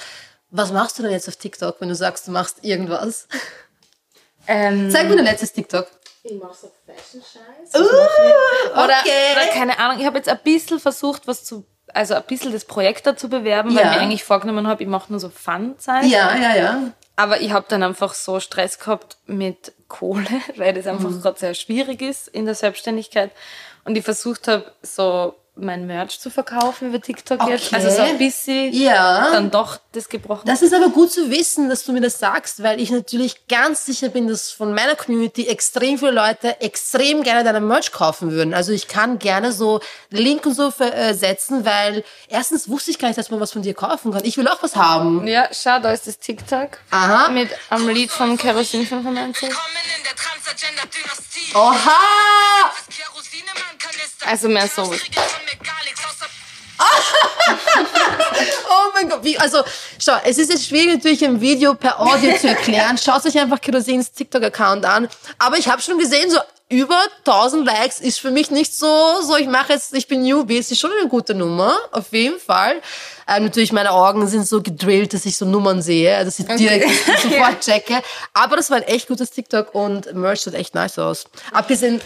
Was machst du denn jetzt auf TikTok, wenn du sagst, du machst irgendwas? Ähm, Zeig mir dein letztes TikTok. Ich mache so Fashion-Scheiß. Oder, Oder, oder keine Ahnung, ich habe jetzt ein bisschen versucht, was zu, also ein bisschen das Projekt dazu bewerben, weil Ja. ich mir eigentlich vorgenommen habe, ich mache nur so Fun-Zeit. Ja, ja, ja. Aber ich habe dann einfach so Stress gehabt mit Kohle, weil das einfach Mhm. gerade sehr schwierig ist in der Selbstständigkeit. Und ich versucht habe, so mein Merch zu verkaufen über TikTok jetzt. Okay. Also so ein bisschen Ja. dann doch das gebrochen. Das ist aber gut zu wissen, dass du mir das sagst, weil ich natürlich ganz sicher bin, dass von meiner Community extrem viele Leute extrem gerne deine Merch kaufen würden. Also ich kann gerne so Link und so setzen, weil erstens wusste ich gar nicht, dass man was von dir kaufen kann. Ich will auch was haben. ja, schau, da ist das TikTok. Aha. Mit einem Lied von Kerosin 95. Willkommen in der Transagender-Dynastie. Oha! Also mehr so. Oh mein Gott, wie, also, schau, es ist jetzt schwierig natürlich im Video per Audio zu erklären. Schaut euch einfach Kerosins TikTok-Account an. Aber ich habe schon gesehen, so über 1000 Likes ist für mich nicht so, so ich mache jetzt, ich bin Newbie, es ist schon eine gute Nummer, auf jeden Fall. Ähm, natürlich, meine Augen sind so gedrillt, dass ich so Nummern sehe, dass ich direkt sofort checke. Aber das war ein echt gutes TikTok und Merch sieht echt nice aus. Abgesehen,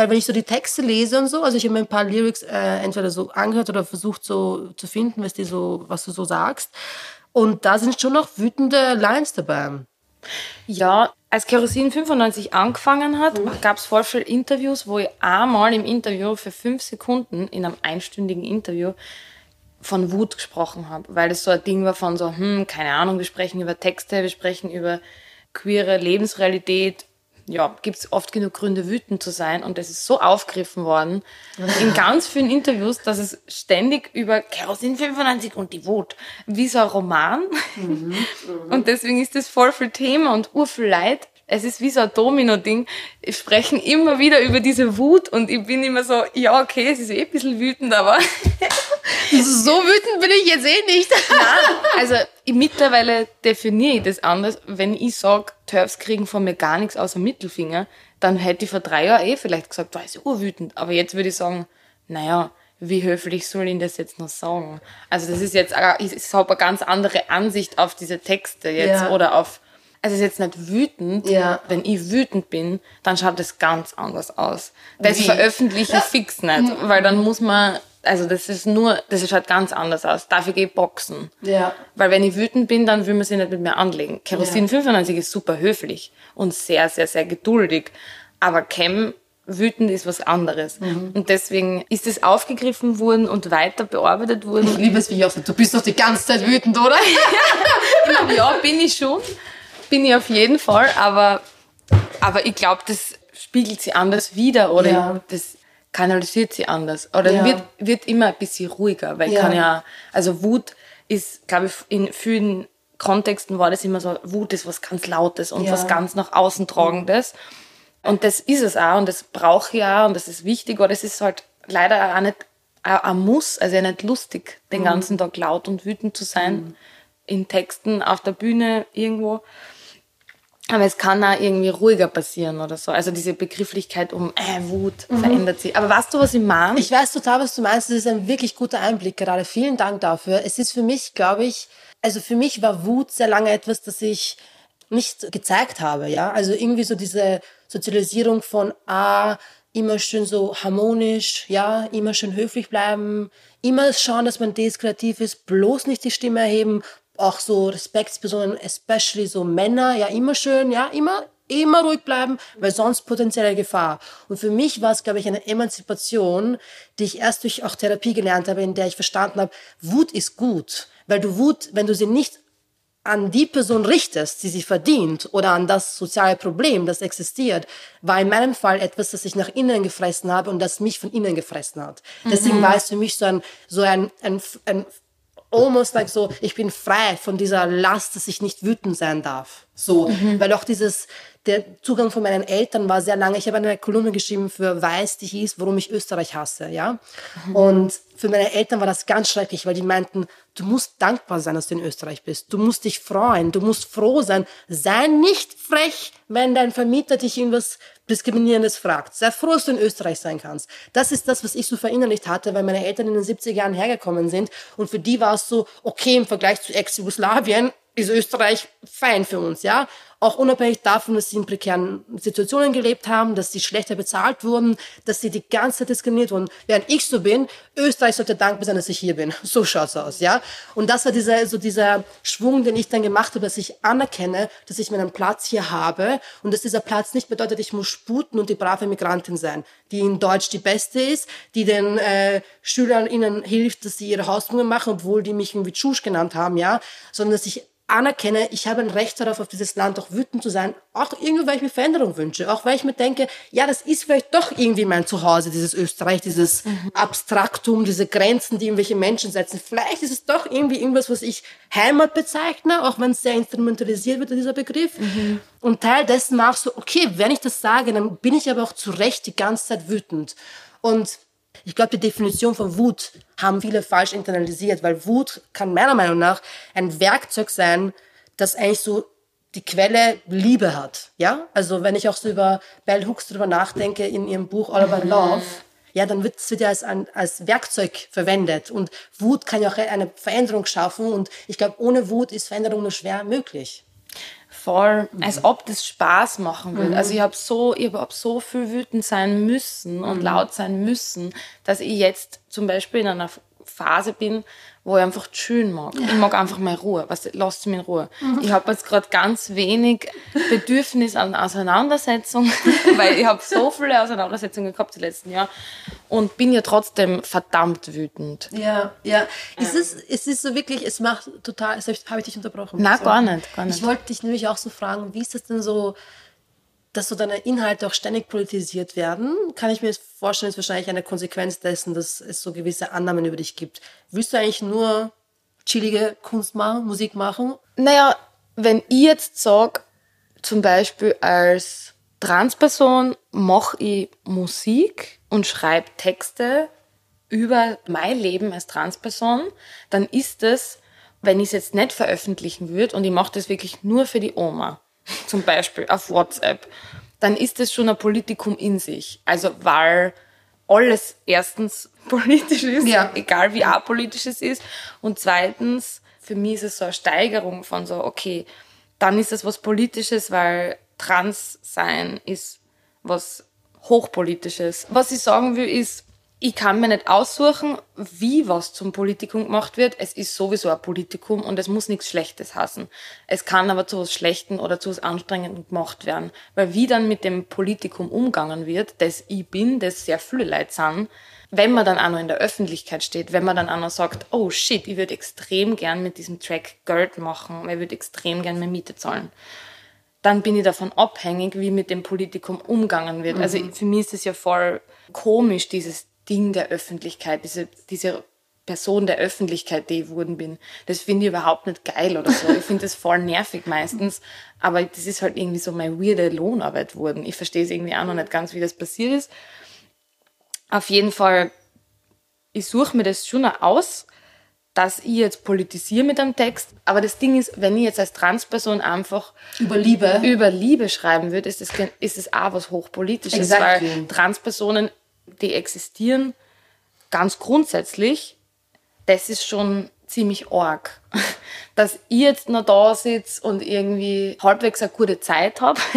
weil wenn ich so die Texte lese und so, also ich habe mir ein paar Lyrics äh, entweder so angehört oder versucht so zu finden, was die so, was du so sagst. Und da sind schon noch wütende Lines dabei. Ja, als Kerosin 95 angefangen hat, Mhm. gab es voll viele Interviews, wo ich einmal im Interview für fünf Sekunden, in einem einstündigen Interview, von Wut gesprochen habe, weil das so ein Ding war von so, hm, keine Ahnung, wir sprechen über Texte, wir sprechen über queere Lebensrealität. Ja, gibt's oft genug Gründe, wütend zu sein. Und das ist so aufgegriffen worden in ganz vielen Interviews, dass es ständig über Kerosin 95 und die Wut, wie so ein Roman. Und deswegen ist das voll viel Thema und urviel Leid. Es ist wie so ein Domino-Ding. Wir sprechen immer wieder über diese Wut und ich bin immer so, ja, okay, es ist eh ein bisschen wütend, aber So wütend bin ich jetzt eh nicht. Also ich, mittlerweile definiere ich das anders. Wenn ich sage, Turfs kriegen von mir gar nichts außer Mittelfinger, dann hätte ich vor drei Jahren eh vielleicht gesagt, war ich urwütend. Aber jetzt würde ich sagen, naja, wie höflich soll ich das jetzt noch sagen? Also das ist jetzt, äh, ich, habe eine ganz andere Ansicht auf diese Texte jetzt Ja. oder auf, also es ist jetzt nicht wütend. Ja. Wenn ich wütend bin, dann schaut das ganz anders aus. Das Wie? veröffentliche ich fix nicht, weil dann muss man, also das ist nur, das schaut ganz anders aus. Dafür gehe ich boxen. Ja. Weil wenn ich wütend bin, dann will man sich nicht mit mir anlegen. Kerosin 95 ist super höflich und sehr, sehr, sehr geduldig. Aber Chem wütend ist was anderes. Und deswegen ist es aufgegriffen worden und weiter bearbeitet Ich worden. liebe es, wie ich auch sage, du bist doch die ganze Zeit wütend, oder? ja, bin ich schon. Bin ich auf jeden Fall. Aber, aber ich glaube, das spiegelt sie anders wieder oder Ja. das kanalisiert sie anders. Oder Ja. wird, wird immer ein bisschen ruhiger, weil ich Ja. kann ja, also Wut ist, glaube ich, in vielen Kontexten war das immer so, Wut ist was ganz Lautes und Ja. was ganz nach außen tragendes. Und das ist es auch und das brauche ich auch und das ist wichtig, aber das ist halt leider auch nicht ein ein Muss, also ja nicht lustig, den ganzen Tag laut und wütend zu sein, in Texten, auf der Bühne, irgendwo. Aber es kann auch irgendwie ruhiger passieren oder so. Also diese Begrifflichkeit um äh, Wut verändert sich. Aber weißt du, was ich meine? Ich weiß total, was du meinst. Das ist ein wirklich guter Einblick gerade. Vielen Dank dafür. Es ist für mich, glaube ich, also für mich war Wut sehr lange etwas, das ich nicht gezeigt habe, ja. Also irgendwie so diese Sozialisierung von, ah, immer schön so harmonisch, ja, immer schön höflich bleiben, immer schauen, dass man deeskreativ ist, bloß nicht die Stimme erheben, auch so Respektspersonen, especially so Männer, ja, immer schön, ja, immer, immer ruhig bleiben, weil sonst potenzielle Gefahr. Und für mich war es, glaube ich, eine Emanzipation, die ich erst durch auch Therapie gelernt habe, in der ich verstanden habe, Wut ist gut, weil du Wut, wenn du sie nicht an die Person richtest, die sie verdient, oder an das soziale Problem, das existiert, war in meinem Fall etwas, das ich nach innen gefressen habe und das mich von innen gefressen hat. Deswegen war es für mich so ein, so ein, ein, ein almost like so, ich bin frei von dieser Last, dass ich nicht wütend sein darf. So, weil auch dieses, der Zugang von meinen Eltern war sehr lange. Ich habe eine Kolumne geschrieben für Weiß, die hieß, warum ich Österreich hasse, ja. Und für meine Eltern war das ganz schrecklich, weil die meinten, du musst dankbar sein, dass du in Österreich bist. Du musst dich freuen, du musst froh sein. Sei nicht frech, wenn dein Vermieter dich irgendwas Diskriminierendes fragt. Sei froh, dass du in Österreich sein kannst. Das ist das, was ich so verinnerlicht hatte, weil meine Eltern in den 70er Jahren hergekommen sind. Und für die war es so, okay, im Vergleich zu Ex-Jugoslawien ist Österreich fein für uns, ja. Auch unabhängig davon, dass sie in prekären Situationen gelebt haben, dass sie schlechter bezahlt wurden, dass sie die ganze Zeit diskriminiert wurden. Während ich so bin, Österreich sollte dankbar sein, dass ich hier bin. So schaut's aus, ja. Und das war dieser, so dieser Schwung, den ich dann gemacht habe, dass ich anerkenne, dass ich meinen Platz hier habe und dass dieser Platz nicht bedeutet, ich muss sputen und die brave Migrantin sein, die in Deutsch die Beste ist, die den äh, Schülern ihnen hilft, dass sie ihre Hausübungen machen, obwohl die mich irgendwie Tschusch genannt haben, ja, sondern dass ich anerkenne, ich habe ein Recht darauf, auf dieses Land auch wütend zu sein, auch irgendwie, weil ich mir Veränderung wünsche, auch weil ich mir denke, ja, das ist vielleicht doch irgendwie mein Zuhause, dieses Österreich, dieses Abstraktum, diese Grenzen, die irgendwelche Menschen setzen. Vielleicht ist es doch irgendwie irgendwas, was ich Heimat bezeichne, auch wenn es sehr instrumentalisiert wird, dieser Begriff. Und Teil dessen war auch so, okay, wenn ich das sage, dann bin ich aber auch zu Recht die ganze Zeit wütend. Und ich glaube, die Definition von Wut haben viele falsch internalisiert, weil Wut kann meiner Meinung nach ein Werkzeug sein, das eigentlich so die Quelle Liebe hat. Ja, also wenn ich auch so über Bell Hooks drüber nachdenke in ihrem Buch All About Love, ja, dann wird es ja als, ein, als Werkzeug verwendet. Und Wut kann ja auch eine Veränderung schaffen. Und ich glaube, ohne Wut ist Veränderung nur schwer möglich. voll, als ob das Spaß machen würde. Also ich habe so, ich habe so viel wütend sein müssen und laut sein müssen, dass ich jetzt zum Beispiel in einer Phase bin, wo ich einfach chillen mag. Ich mag einfach meine Ruhe. Was lasst mich in Ruhe. Ich habe jetzt gerade ganz wenig Bedürfnis an Auseinandersetzung, weil ich habe so viele Auseinandersetzungen gehabt die letzten Jahre und bin ja trotzdem verdammt wütend. Ja, ja. Es ist, es ist so wirklich, es macht total, jetzt habe ich, dich unterbrochen. Na, So. gar nicht, gar nicht. Ich wollte dich nämlich auch so fragen, wie ist das denn so, dass so deine Inhalte auch ständig politisiert werden? Kann ich mir vorstellen, ist wahrscheinlich eine Konsequenz dessen, dass es so gewisse Annahmen über dich gibt. Willst du eigentlich nur chillige Kunst machen, Musik machen? Naja, wenn ich jetzt sage, zum Beispiel als Transperson mache ich Musik und schreibe Texte über mein Leben als Transperson, dann ist es, wenn ich es jetzt nicht veröffentlichen würde und ich mache das wirklich nur für die Oma, zum Beispiel auf WhatsApp, dann ist es schon ein Politikum in sich. Also weil alles erstens politisch ist, Ja. egal wie apolitisch es ist. Und zweitens, für mich ist es so eine Steigerung von so, okay, dann ist es was Politisches, weil trans sein ist was Hochpolitisches. Was ich sagen will, ist, ich kann mir nicht aussuchen, wie was zum Politikum gemacht wird. Es ist sowieso ein Politikum und es muss nichts Schlechtes hassen. Es kann aber zu was Schlechten oder zu was Anstrengendem gemacht werden. Weil wie dann mit dem Politikum umgangen wird, das ich bin, das sehr viele Leute sind, wenn man dann auch noch in der Öffentlichkeit steht, wenn man dann auch noch sagt, oh shit, ich würde extrem gern mit diesem Track Geld machen, ich würde extrem gern meine Miete zahlen dann bin ich davon abhängig, wie mit dem Politikum umgangen wird. Also für mich ist es ja voll komisch, dieses Ding der Öffentlichkeit, diese, diese Person der Öffentlichkeit, die ich geworden bin. Das finde ich überhaupt nicht geil oder so. Ich finde das voll nervig meistens. Aber das ist halt irgendwie so meine weirde Lohnarbeit geworden. Ich verstehe es irgendwie auch noch nicht ganz, wie das passiert ist. Auf jeden Fall, ich suche mir das schon aus, dass ich jetzt politisiere mit einem Text. Aber das Ding ist, wenn ich jetzt als Transperson einfach Über Liebe? über Liebe schreiben würde, ist es, ist es auch was Hochpolitisches, Exactly. weil Transpersonen, die existieren ganz grundsätzlich, das ist schon ziemlich arg. Dass ich jetzt noch da sitze und irgendwie halbwegs eine gute Zeit habe.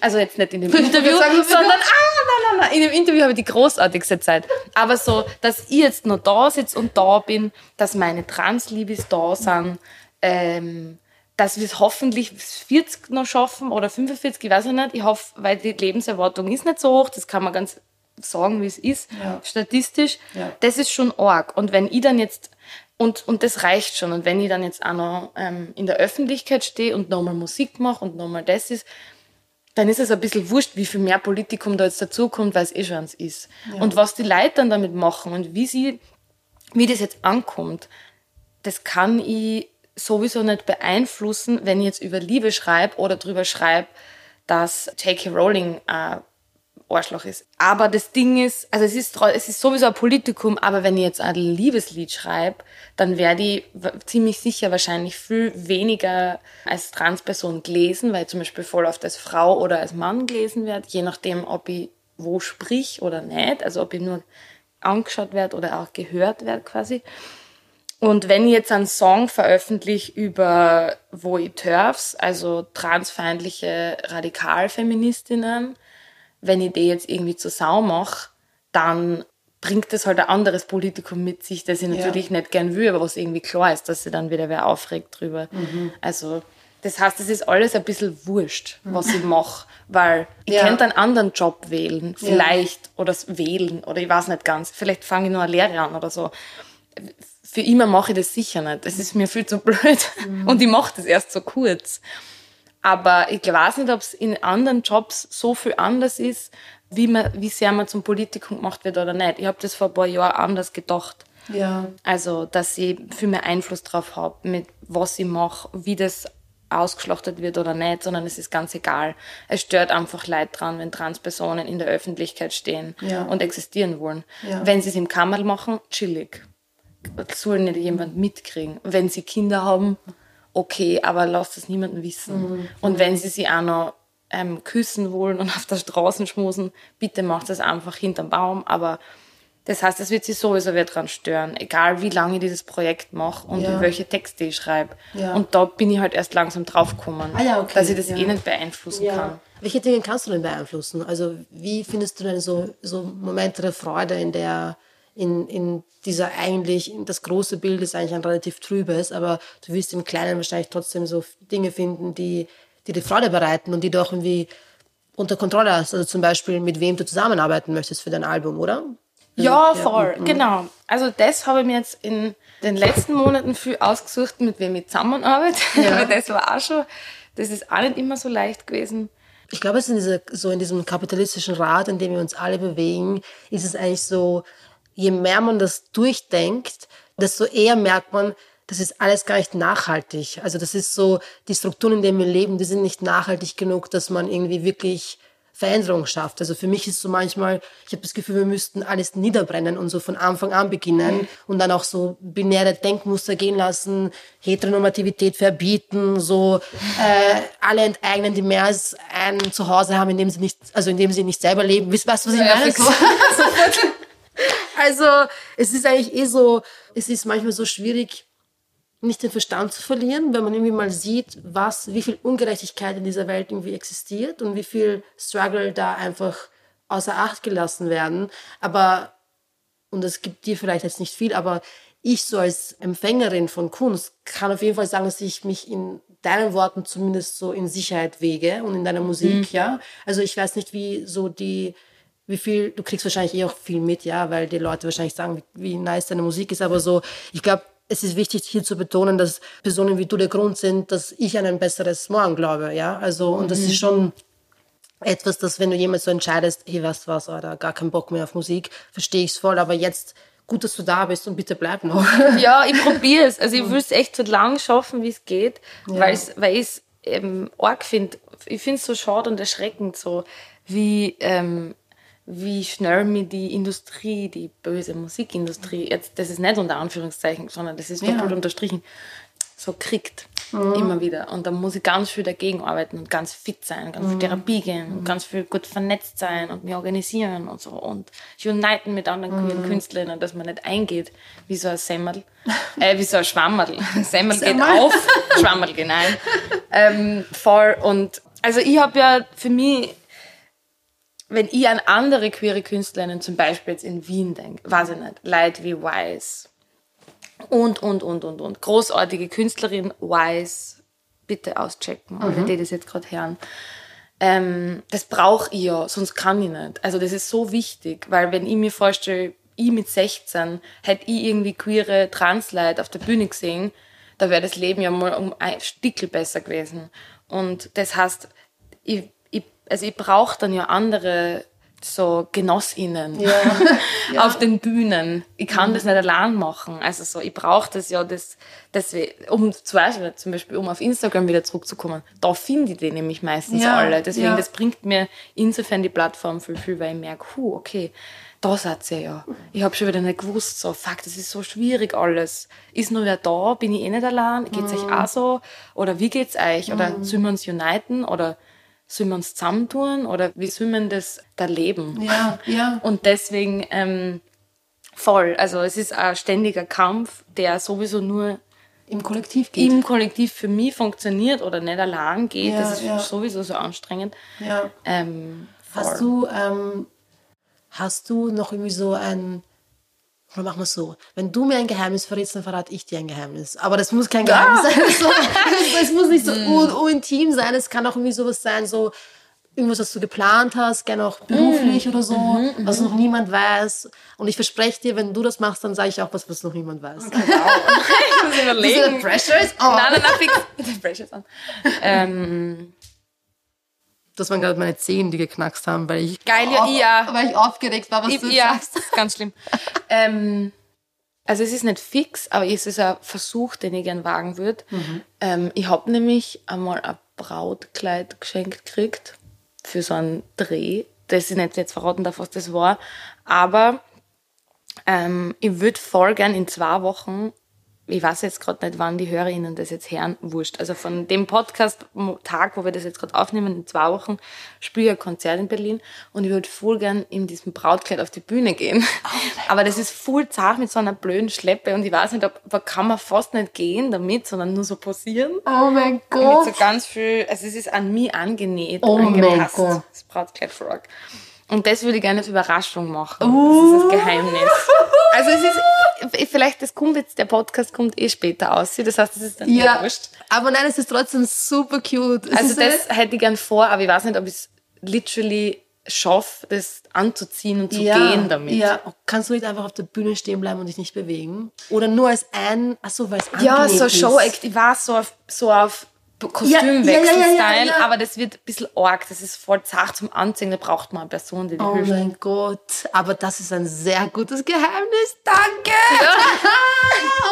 Also jetzt nicht in dem Interview, sagen, sondern ah, nein, nein, nein, in dem Interview habe ich die großartigste Zeit. Aber so, dass ich jetzt noch da sitze und da bin, dass meine Transliebes da sind, ähm, dass wir es hoffentlich bis 40 noch schaffen oder 45, ich weiß ja nicht. Ich hoffe, weil die Lebenserwartung ist nicht so hoch, das kann man ganz sagen, wie es ist, statistisch. Ja. Das ist schon arg. Und wenn ich dann jetzt, und, und das reicht schon, und wenn ich dann jetzt auch noch ähm, in der Öffentlichkeit stehe und nochmal Musik mache und nochmal das ist, dann ist es ein bisschen wurscht, wie viel mehr Politikum da jetzt dazukommt, weil es eh schon ist. Und was die Leute dann damit machen und wie sie, wie das jetzt ankommt, das kann ich sowieso nicht beeinflussen, wenn ich jetzt über Liebe schreibe oder drüber schreibe, dass J.K. Rowling ein Arschloch ist. Aber das Ding ist, also es ist, es ist sowieso ein Politikum, aber wenn ich jetzt ein Liebeslied schreibe, dann werde ich ziemlich sicher wahrscheinlich viel weniger als Transperson gelesen, weil ich zum Beispiel voll oft als Frau oder als Mann gelesen werde, je nachdem, ob ich wo sprich oder nicht, also ob ich nur angeschaut werde oder auch gehört werde quasi. Und wenn ich jetzt einen Song veröffentliche über wo ich TERFs, also transfeindliche Radikalfeministinnen, wenn ich die jetzt irgendwie zur Sau mache, dann bringt das halt ein anderes Politikum mit sich, das ich natürlich nicht gern will, aber was irgendwie klar ist, dass sich dann wieder wer aufregt drüber. Also das heißt, es ist alles ein bisschen wurscht, was ich mache, weil ich Ja. könnte einen anderen Job wählen, vielleicht, oder s- wählen, oder ich weiß nicht ganz, vielleicht fange ich nur eine Lehre an oder so für immer mache ich das sicher nicht. Das ist mir viel zu blöd. Und ich mache das erst so kurz. Aber ich weiß nicht, ob es in anderen Jobs so viel anders ist, wie, man, wie sehr man zum Politikum gemacht wird oder nicht. Ich habe das vor ein paar Jahren anders gedacht. Ja. Also, dass ich viel mehr Einfluss drauf habe, mit was ich mache, wie das ausgeschlachtet wird oder nicht, sondern es ist ganz egal. Es stört einfach Leid dran, wenn Transpersonen in der Öffentlichkeit stehen Ja. und existieren wollen. Ja. Wenn sie es im Kammerl machen, chillig. Das soll nicht jemand mitkriegen. Wenn sie Kinder haben, okay, aber lasst es niemanden wissen. Und wenn sie sie auch noch ähm, küssen wollen und auf der Straße schmusen, bitte macht das einfach hinterm Baum. Aber das heißt, es wird sie sowieso wer dran stören, egal wie lange ich dieses Projekt mache und Ja. welche Texte ich schreibe. Ja. Und da bin ich halt erst langsam draufgekommen, Ah ja, okay. dass ich das Ja. eh nicht beeinflussen kann. Welche Dinge kannst du denn beeinflussen? Also wie findest du denn so, so Momente der Freude in der, in, in dieser eigentlich, das große Bild ist eigentlich ein relativ trübes, aber du wirst im Kleinen wahrscheinlich trotzdem so Dinge finden, die, die dir Freude bereiten und die du auch irgendwie unter Kontrolle hast. Also zum Beispiel, mit wem du zusammenarbeiten möchtest für dein Album, oder? Ja, voll, genau. Also das habe ich mir jetzt in den letzten Monaten viel ausgesucht, mit wem ich zusammenarbeite. Ja. Weil das war auch schon, das ist auch nicht immer so leicht gewesen. Ich glaube, es ist in dieser, so in diesem kapitalistischen Rad, in dem wir uns alle bewegen, ist es eigentlich so, je mehr man das durchdenkt, desto eher merkt man, das ist alles gar nicht nachhaltig. Also das ist so, die Strukturen, in denen wir leben, die sind nicht nachhaltig genug, dass man irgendwie wirklich Veränderung schafft. Also für mich ist so manchmal, ich habe das Gefühl, wir müssten alles niederbrennen und so von Anfang an beginnen und dann auch so binäre Denkmuster gehen lassen, Heteronormativität verbieten, so äh, alle enteignen, die mehr als ein Zuhause haben, in dem sie nicht, also in dem sie nicht selber leben. Wisst weißt du, was ich meine? So, also es ist eigentlich eh so, es ist manchmal so schwierig, nicht den Verstand zu verlieren, wenn man irgendwie mal sieht, was, wie viel Ungerechtigkeit in dieser Welt irgendwie existiert und wie viel Struggle da einfach außer Acht gelassen werden. Aber, und das gibt dir vielleicht jetzt nicht viel, aber ich so als Empfängerin von Kunst kann auf jeden Fall sagen, dass ich mich in deinen Worten zumindest so in Sicherheit wege und in deiner Musik, ja. Also ich weiß nicht, wie so die, wie viel, du kriegst wahrscheinlich eh auch viel mit, ja, weil die Leute wahrscheinlich sagen, wie, nice deine Musik ist, aber so, ich glaube, es ist wichtig hier zu betonen, dass Personen wie du der Grund sind, dass ich an ein besseres Morgen glaube, ja. Also, und das ist schon etwas, dass wenn du jemand so entscheidest, hey, weißt du was, Alter, gar keinen Bock mehr auf Musik, verstehe ich's voll, aber jetzt gut, dass du da bist und bitte bleib noch. Ja, ich probiere es. Also ich will es echt so lang schaffen, wie es geht, weil's, weil ich es ähm, arg finde. Ich finde es so schade und erschreckend, so wie, ähm, wie schnell mir die Industrie, die böse Musikindustrie, jetzt, das ist nicht unter Anführungszeichen, sondern das ist doppelt unterstrichen, so kriegt. Immer wieder. Und da muss ich ganz viel dagegen arbeiten und ganz fit sein, ganz viel Therapie gehen und ganz viel gut vernetzt sein und mich organisieren und so und uniten mit anderen queeren Künstlerinnen, dass man nicht eingeht wie so ein Semmel, äh, wie so ein Schwammerl. Semmel geht auf, Schwammerl geht ein. Ähm, voll. Und also ich habe ja für mich wenn ich an andere queere Künstlerinnen, zum Beispiel jetzt in Wien denke, weiß ich nicht, Leute wie Wise und, und, und, und, und, großartige Künstlerin Wise, bitte auschecken, alle, die das jetzt gerade hören. Ähm, das brauche ich ja, sonst kann ich nicht. Also das ist so wichtig, weil wenn ich mir vorstelle, ich mit 16 hätte ich irgendwie queere Transleute auf der Bühne gesehen, da wäre das Leben ja mal um ein Stickel besser gewesen. Und das heißt, ich, also ich brauche dann ja andere so GenossInnen auf den Bühnen. Ich kann das nicht allein machen. Also so, ich brauche das ja, das, das, um zum Beispiel, zum Beispiel, um auf Instagram wieder zurückzukommen, da finde ich die nämlich meistens Ja, alle. Deswegen, ja. das bringt mir insofern die Plattform viel, viel, weil ich merke, huh, okay, da seid ihr ja. Ich habe schon wieder nicht gewusst, so, fuck, das ist so schwierig alles. Ist nur wer da? Bin ich eh nicht allein? Geht's Mhm. euch auch so? Oder wie geht's euch? Oder sollen wir uns uniten? Oder sollen wir uns zusammentun? Oder wie sollen wir das da leben? Ja, ja. Und deswegen ähm, voll. Also es ist ein ständiger Kampf, der sowieso nur Im Kollektiv geht. im Kollektiv für mich funktioniert oder nicht allein geht. Ja, das ist ja. sowieso so anstrengend. ja. Ähm. Hast du, ähm, hast du noch irgendwie so ein, oder machen wir es so, wenn du mir ein Geheimnis verrätst, dann verrate ich dir ein Geheimnis. Aber das muss kein Geheimnis sein. So, es muss nicht so un, unintim sein, es kann auch irgendwie sowas sein, so irgendwas, was du geplant hast, gerne auch beruflich oder so, was noch niemand weiß. Und ich verspreche dir, wenn du das machst, dann sage ich auch was, was noch niemand weiß. ich muss überlegen. Pressure is on. Nein, nein, nein, fix. Der Pressure ist an. Ähm, Das waren gerade meine Zehen, die geknackst haben, weil ich, Geil, ja, ich auch. weil ich aufgeregt war, was ich, du ja, sagst. das ist ganz schlimm. ähm, also es ist nicht fix, aber es ist ein Versuch, den ich gern wagen würde. Ähm, ich habe nämlich einmal ein Brautkleid geschenkt gekriegt für so einen Dreh. Das ich nicht jetzt verraten darf, was das war. Aber ähm, ich würde voll gern in zwei Wochen, ich weiß jetzt gerade nicht, wann die HörerInnen das jetzt hören, wurscht. Also von dem Podcast-Tag, wo wir das jetzt gerade aufnehmen, in zwei Wochen, spiele ich ein Konzert in Berlin und ich würde voll gern in diesem Brautkleid auf die Bühne gehen. Aber das ist voll zart mit so einer blöden Schleppe und ich weiß nicht, ob, da kann man fast nicht gehen damit, sondern nur so posieren. Oh mein Mit Gott. so ganz viel, also es ist an mich angenäht, Oh mein angepasst. Gott. Das Brautkleid Frog. Und das würde ich gerne als Überraschung machen. Das ist das Geheimnis. Also es ist, vielleicht, das kommt jetzt, der Podcast kommt eh später aus. Das heißt, das ist dann eh wurscht. aber nein, es ist trotzdem super cute. Es Also das hätte ich gern vor, aber ich weiß nicht, ob ich es literally schaffe, das anzuziehen und zu gehen damit. Ja, kannst du nicht einfach auf der Bühne stehen bleiben und dich nicht bewegen? Oder nur als ein, ach so, weil es Ja, so. Show-Act. Ich war so auf, so auf Ja, Kostümwechsel-Style, ja, ja, ja, aber das wird ein bisschen arg. Das ist voll zart zum Anziehen. Da braucht man eine Person, die dir Oh hilft. mein Gott, aber das ist ein sehr gutes Geheimnis. Danke.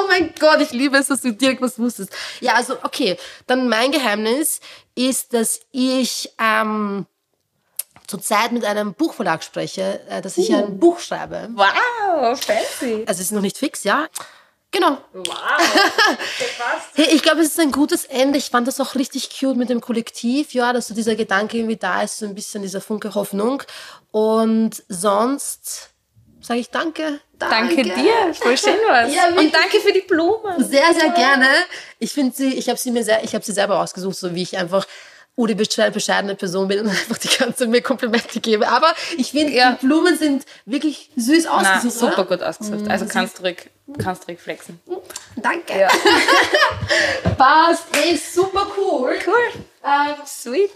oh mein Gott, ich liebe es, dass du direkt was wusstest. Ja, also okay, dann mein Geheimnis ist, dass ich ähm, zurzeit mit einem Buchverlag spreche, äh, dass ich ein Buch schreibe. Wow, fancy. Also es ist noch nicht fix, ja. Genau. Hey, ich glaube, es ist ein gutes Ende. Ich fand das auch richtig cute mit dem Kollektiv, ja, dass so dieser Gedanke irgendwie da ist, so ein bisschen dieser Funke Hoffnung. Und sonst sage ich danke. Danke dir, voll schön was. Ja. Und danke für die Blumen. Sehr, sehr gerne. Ich finde sie, ich habe sie mir sehr, ich habe sie selber ausgesucht, so wie ich einfach oh, die besche- bescheidene Person bin und einfach die ganze mir Komplimente gebe. Aber ich finde, Ja. die Blumen sind wirklich süß Na, ausgesucht. super oder? gut ausgesucht. Also kannst du kannst ruhig flexen. Danke. Passt. Hey, super cool. Cool. Ähm, Sweet.